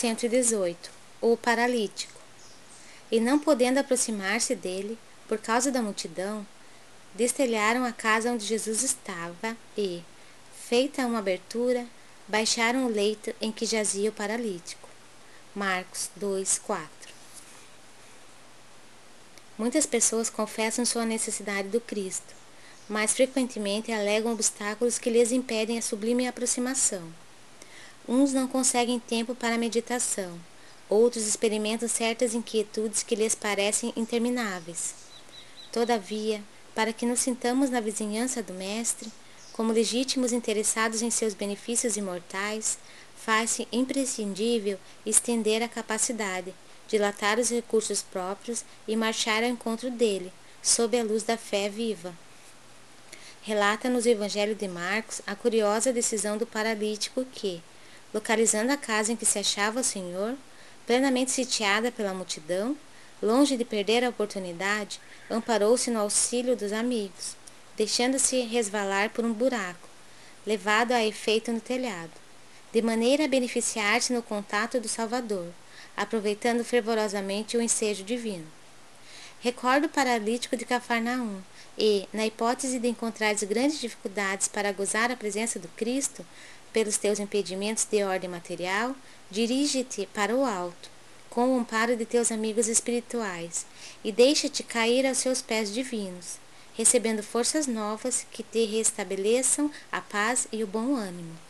118 O paralítico. E não podendo aproximar-se dele, por causa da multidão, destelharam a casa onde Jesus estava e, feita uma abertura, baixaram o leito em que jazia o paralítico. Marcos 2, 4 Muitas pessoas confessam sua necessidade do Cristo, mas frequentemente alegam obstáculos que lhes impedem a sublime aproximação. Uns não conseguem tempo para a meditação, outros experimentam certas inquietudes que lhes parecem intermináveis. Todavia, para que nos sintamos na vizinhança do Mestre, como legítimos interessados em seus benefícios imortais, faz-se imprescindível estender a capacidade, dilatar os recursos próprios e marchar ao encontro dele, sob a luz da fé viva. Relata-nos o Evangelho de Marcos a curiosa decisão do paralítico que, localizando a casa em que se achava o Senhor, plenamente sitiada pela multidão, longe de perder a oportunidade, amparou-se no auxílio dos amigos, deixando-se resvalar por um buraco, levado a efeito no telhado, de maneira a beneficiar-se no contato do Salvador, aproveitando fervorosamente o ensejo divino. Recordo o paralítico de Cafarnaum e, na hipótese de encontrares grandes dificuldades para gozar a presença do Cristo, pelos teus impedimentos de ordem material, dirige-te para o alto, com o amparo de teus amigos espirituais, e deixa-te cair aos seus pés divinos, recebendo forças novas que te restabeleçam a paz e o bom ânimo.